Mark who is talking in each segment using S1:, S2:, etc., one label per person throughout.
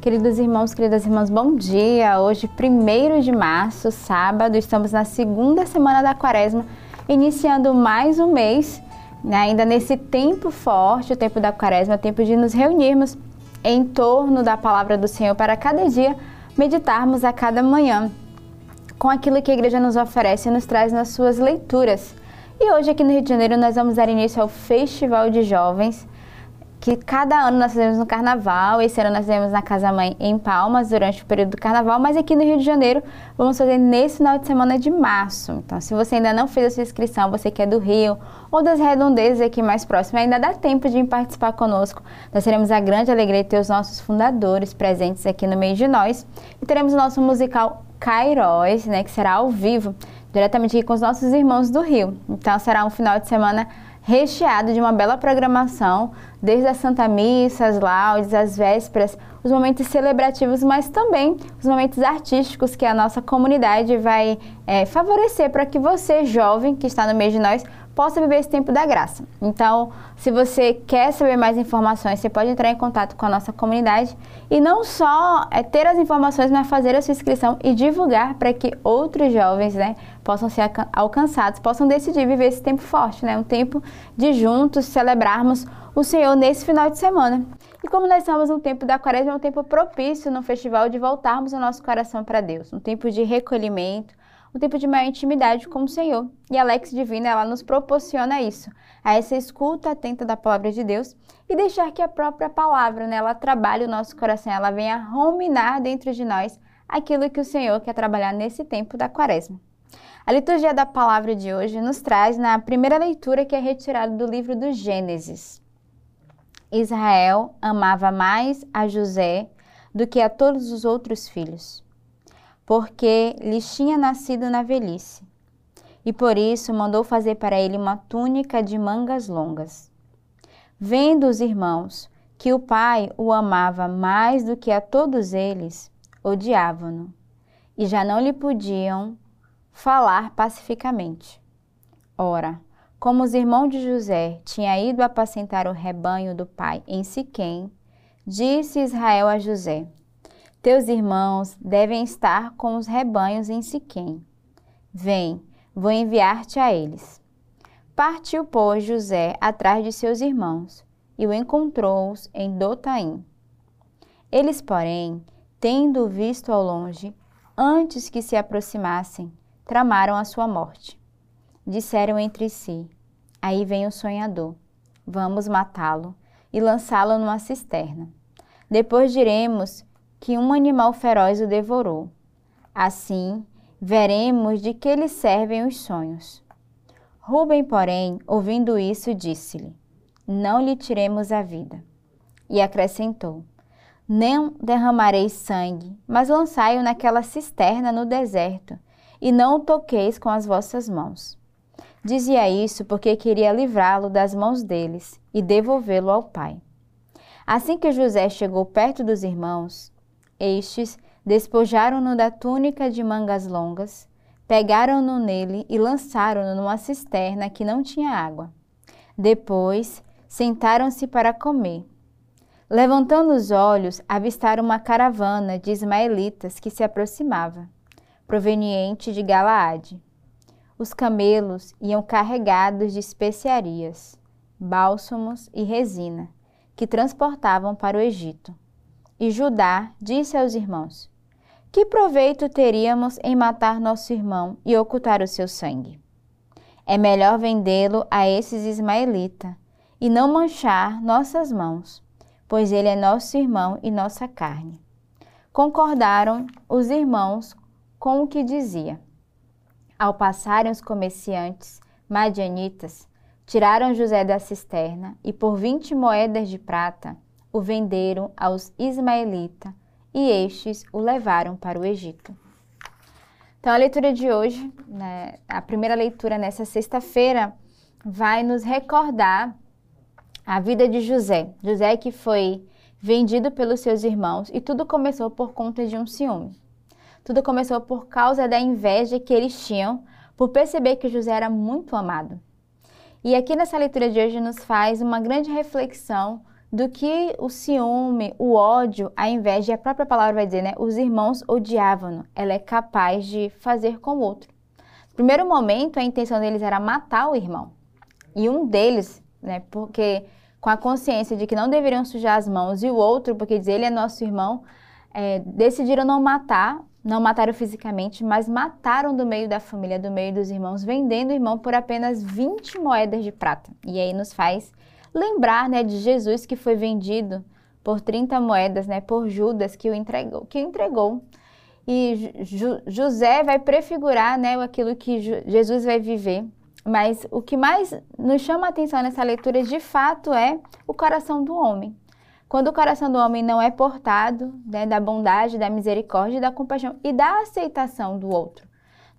S1: Queridos irmãos, queridas irmãs, bom dia! Hoje, 1 de março, sábado, estamos na segunda semana da quaresma, iniciando mais um mês, né, ainda nesse tempo forte, o tempo da quaresma, tempo de nos reunirmos em torno da palavra do Senhor para cada dia meditarmos a cada manhã com aquilo que a igreja nos oferece e nos traz nas suas leituras. E hoje, aqui no Rio de Janeiro, nós vamos dar início ao Festival de Jovens que cada ano nós fazemos no Carnaval. Esse ano nós fizemos na Casa Mãe em Palmas durante o período do Carnaval, mas aqui no Rio de Janeiro vamos fazer nesse final de semana de março. Então, se você ainda não fez a sua inscrição, você que é do Rio ou das redondezas aqui mais próximas, ainda dá tempo de participar conosco. Nós teremos a grande alegria de ter os nossos fundadores presentes aqui no meio de nós e teremos o nosso musical Cairóis, né, que será ao vivo, diretamente aqui com os nossos irmãos do Rio. Então, será um final de semana recheado de uma bela programação, desde a Santa Missa, as laudes, as vésperas, os momentos celebrativos, mas também os momentos artísticos que a nossa comunidade vai é, favorecer para que você, jovem, que está no meio de nós, possa viver esse tempo da graça. Então, se você quer saber mais informações, você pode entrar em contato com a nossa comunidade e não só é, ter as informações, mas fazer a sua inscrição e divulgar para que outros jovens né, possam ser alcançados, possam decidir viver esse tempo forte, né, um tempo de juntos celebrarmos o Senhor nesse final de semana. E como nós estamos no tempo da quaresma, é um tempo propício no festival de voltarmos o nosso coração para Deus, um tempo de recolhimento, um tempo de maior intimidade com o Senhor. E a Lex Divina, ela nos proporciona isso, a essa escuta atenta da palavra de Deus e deixar que a própria palavra, né, ela trabalhe o nosso coração, ela venha ruminar dentro de nós aquilo que o Senhor quer trabalhar nesse tempo da quaresma. A liturgia da palavra de hoje nos traz na primeira leitura que é retirada do livro do Gênesis. Israel amava mais a José do que a todos os outros filhos porque lhes tinha nascido na velhice. E por isso mandou fazer para ele uma túnica de mangas longas. Vendo os irmãos que o pai o amava mais do que a todos eles, odiavam-no e já não lhe podiam falar pacificamente. Ora, como os irmãos de José tinham ido apacentar o rebanho do pai em Siquém, disse Israel a José: teus irmãos devem estar com os rebanhos em Siquém. Vem, vou enviar-te a eles. Partiu, pois, José atrás de seus irmãos e o encontrou-os em Dotaim. Eles, porém, tendo-o visto ao longe, antes que se aproximassem, tramaram a sua morte. Disseram entre si: Aí vem o sonhador. Vamos matá-lo e lançá-lo numa cisterna. Depois diremos que um animal feroz o devorou. Assim, veremos de que lhe servem os sonhos. Rubem, porém, ouvindo isso, disse-lhe: Não lhe tiremos a vida. E acrescentou: Não derramareis sangue, mas lançai-o naquela cisterna no deserto, e não o toqueis com as vossas mãos. Dizia isso porque queria livrá-lo das mãos deles e devolvê-lo ao pai. Assim que José chegou perto dos irmãos, estes despojaram-no da túnica de mangas longas, pegaram-no nele e lançaram-no numa cisterna que não tinha água. Depois sentaram-se para comer. Levantando os olhos, avistaram uma caravana de ismaelitas que se aproximava, proveniente de Galaade. Os camelos iam carregados de especiarias, bálsamos e resina, que transportavam para o Egito. E Judá disse aos irmãos: Que proveito teríamos em matar nosso irmão e ocultar o seu sangue? É melhor vendê-lo a esses ismaelitas e não manchar nossas mãos, pois ele é nosso irmão e nossa carne. Concordaram os irmãos com o que dizia. Ao passarem os comerciantes madianitas, tiraram José da cisterna e por vinte moedas de prata o venderam aos ismaelitas e estes o levaram para o Egito. Então, a leitura de hoje, né, a primeira leitura nessa sexta-feira, vai nos recordar a vida de José. José que foi vendido pelos seus irmãos e tudo começou por conta de um ciúme. Tudo começou por causa da inveja que eles tinham por perceber que José era muito amado. E aqui nessa leitura de hoje nos faz uma grande reflexão do que o ciúme, o ódio, a inveja, e a própria palavra vai dizer, né? Os irmãos odiavam-no. Ela é capaz de fazer com o outro. Primeiro momento, a intenção deles era matar o irmão. E um deles, né? Porque com a consciência de que não deveriam sujar as mãos, e o outro, porque diz ele é nosso irmão, é, decidiram não matar, não mataram fisicamente, mas mataram do meio da família, do meio dos irmãos, vendendo o irmão por apenas 20 moedas de prata. E aí nos faz lembrar, né, de Jesus que foi vendido por 30 moedas, né, por Judas que o entregou, que o entregou. E José vai prefigurar, né, aquilo que Jesus vai viver. Mas o que mais nos chama a atenção nessa leitura, de fato, é o coração do homem. Quando o coração do homem não é portado né, da bondade, da misericórdia, da compaixão e da aceitação do outro,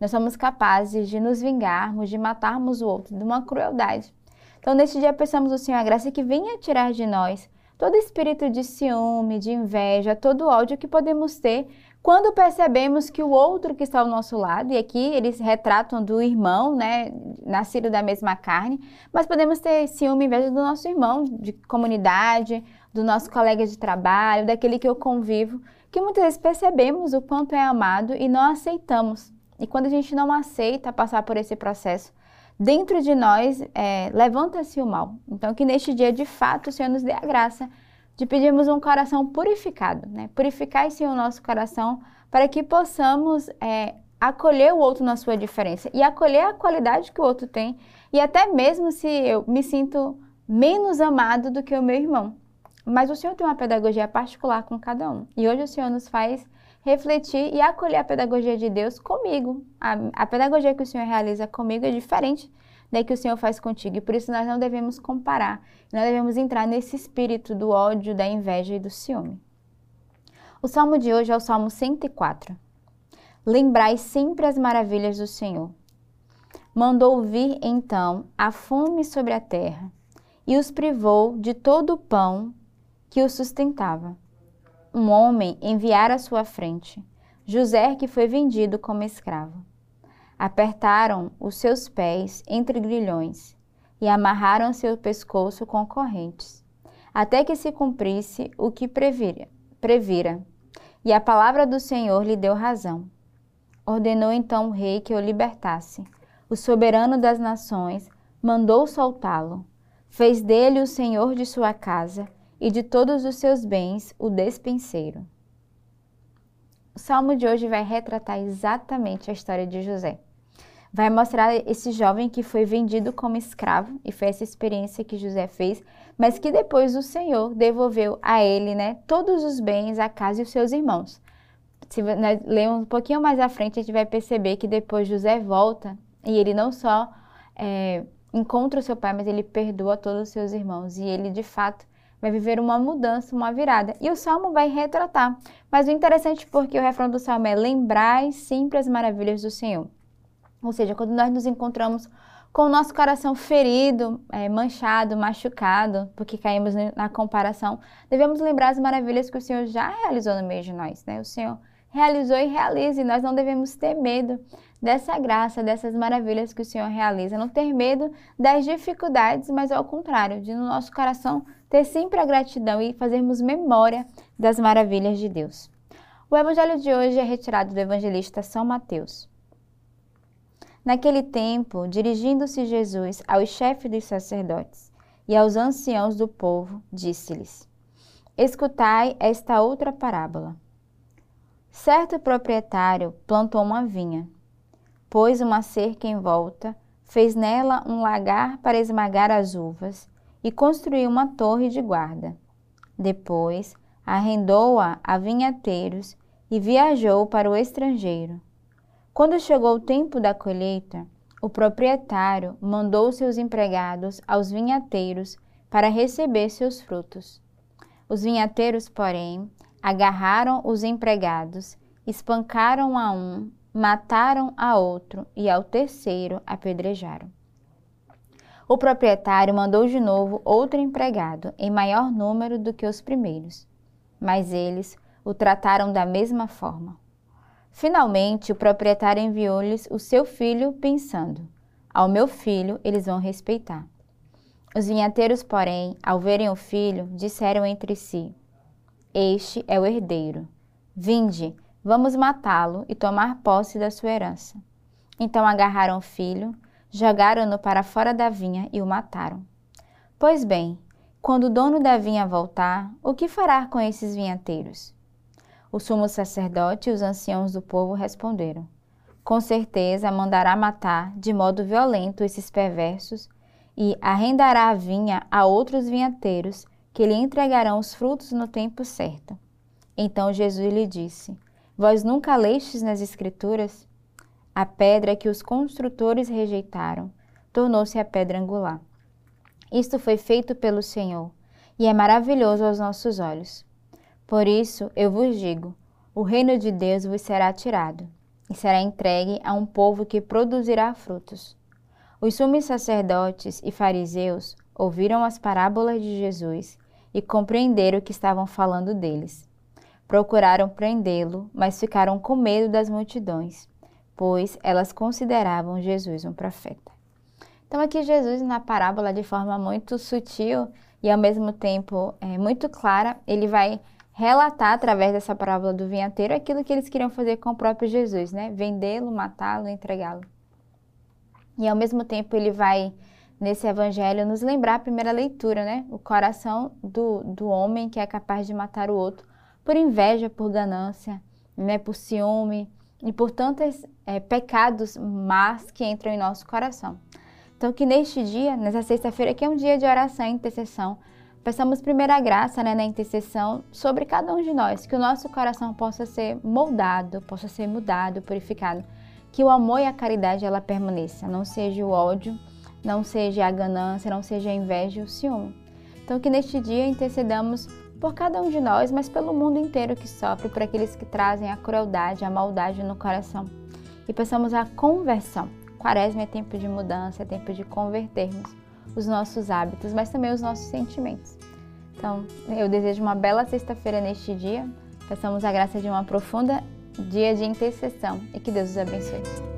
S1: nós somos capazes de nos vingarmos, de matarmos o outro de uma crueldade. Então, neste dia, peçamos ao Senhor a graça que venha tirar de nós todo espírito de ciúme, de inveja, todo ódio que podemos ter quando percebemos que o outro que está ao nosso lado, e aqui eles retratam do irmão, né, nascido da mesma carne, mas podemos ter ciúme e inveja do nosso irmão de comunidade, do nosso colega de trabalho, daquele que eu convivo, que muitas vezes percebemos o quanto é amado e não aceitamos. E quando a gente não aceita passar por esse processo, dentro de nós é, levanta-se o mal. Então, que neste dia, de fato, o Senhor nos dê a graça de pedirmos um coração purificado, né? Purificar, Senhor, o nosso coração para que possamos é, acolher o outro na sua diferença e acolher a qualidade que o outro tem e até mesmo se eu me sinto menos amado do que o meu irmão. Mas o Senhor tem uma pedagogia particular com cada um. E hoje o Senhor nos faz refletir e acolher a pedagogia de Deus comigo. A, a pedagogia que o Senhor realiza comigo é diferente da que o Senhor faz contigo. E por isso nós não devemos comparar, não devemos entrar nesse espírito do ódio, da inveja e do ciúme. O salmo de hoje é o salmo 104. Lembrai sempre as maravilhas do Senhor. Mandou vir então a fome sobre a terra e os privou de todo o pão que os sustentava um homem enviara à sua frente José, que foi vendido como escravo. Apertaram os seus pés entre grilhões e amarraram seu pescoço com correntes, até que se cumprisse o que previra. previra. E a palavra do Senhor lhe deu razão. Ordenou então o rei que o libertasse. O soberano das nações mandou soltá-lo. Fez dele o senhor de sua casa e de todos os seus bens o despenseiro. O salmo de hoje vai retratar exatamente a história de José. Vai mostrar esse jovem que foi vendido como escravo, e foi essa experiência que José fez, mas que depois o Senhor devolveu a ele né, todos os bens, a casa e os seus irmãos. Se nós lermos um pouquinho mais à frente, a gente vai perceber que depois José volta e ele não só é, encontra o seu pai, mas ele perdoa todos os seus irmãos. E ele, de fato, vai viver uma mudança, uma virada. E o salmo vai retratar. Mas o interessante porque o refrão do salmo é lembrai sempre as maravilhas do Senhor. Ou seja, quando nós nos encontramos com o nosso coração ferido, é, manchado, machucado, porque caímos na comparação, devemos lembrar as maravilhas que o Senhor já realizou no meio de nós. Né? O Senhor realizou e realiza, e nós não devemos ter medo dessa graça, dessas maravilhas que o Senhor realiza, não ter medo das dificuldades, mas ao contrário, de no nosso coração ter sempre a gratidão e fazermos memória das maravilhas de Deus. O evangelho de hoje é retirado do evangelista São Mateus. Naquele tempo, dirigindo-se Jesus aos chefes dos sacerdotes e aos anciãos do povo, disse-lhes: Escutai esta outra parábola. Certo proprietário plantou uma vinha pôs uma cerca em volta, fez nela um lagar para esmagar as uvas e construiu uma torre de guarda. Depois, arrendou-a a vinhateiros e viajou para o estrangeiro. Quando chegou o tempo da colheita, o proprietário mandou seus empregados aos vinhateiros para receber seus frutos. Os vinhateiros, porém, agarraram os empregados, espancaram a um mataram a outro e ao terceiro apedrejaram. O proprietário mandou de novo outro empregado, em maior número do que os primeiros, mas eles o trataram da mesma forma. Finalmente, o proprietário enviou-lhes o seu filho, pensando: Ao meu filho eles vão respeitar. Os vinhateiros, porém, ao verem o filho, disseram entre si: Este é o herdeiro. Vinde, vamos matá-lo e tomar posse da sua herança. Então agarraram o filho, jogaram-no para fora da vinha e o mataram. Pois bem, quando o dono da vinha voltar, o que fará com esses vinhateiros? O sumo sacerdote e os anciãos do povo responderam: Com certeza mandará matar de modo violento esses perversos e arrendará a vinha a outros vinhateiros que lhe entregarão os frutos no tempo certo. Então Jesus lhe disse: Vós nunca lestes nas Escrituras? A pedra que os construtores rejeitaram tornou-se a pedra angular. Isto foi feito pelo Senhor e é maravilhoso aos nossos olhos. Por isso eu vos digo: o reino de Deus vos será tirado e será entregue a um povo que produzirá frutos. Os sumos sacerdotes e fariseus ouviram as parábolas de Jesus e compreenderam que estavam falando deles. Procuraram prendê-lo, mas ficaram com medo das multidões, pois elas consideravam Jesus um profeta. Então, aqui, Jesus, na parábola, de forma muito sutil e ao mesmo tempo é, muito clara, ele vai relatar através dessa parábola do vinhateiro aquilo que eles queriam fazer com o próprio Jesus, né? Vendê-lo, matá-lo, entregá-lo. E ao mesmo tempo ele vai nesse evangelho nos lembrar a primeira leitura, né? O coração do, do homem que é capaz de matar o outro por inveja, por ganância, né? Por ciúme e por tantos é, pecados más que entram em nosso coração. Então, que neste dia, nessa sexta-feira, que é um dia de oração e intercessão, peçamos primeira graça né, na intercessão sobre cada um de nós, que o nosso coração possa ser moldado, possa ser mudado, purificado, que o amor e a caridade ela permaneça, não seja o ódio, não seja a ganância, não seja a inveja e o ciúme. Então, que neste dia intercedamos por cada um de nós, mas pelo mundo inteiro que sofre, por aqueles que trazem a crueldade, a maldade no coração. E peçamos a conversão. Quaresma é tempo de mudança, é tempo de convertermos os nossos hábitos, mas também os nossos sentimentos. Então, eu desejo uma bela sexta-feira neste dia. Peçamos a graça de uma profunda dia de intercessão e que Deus os abençoe.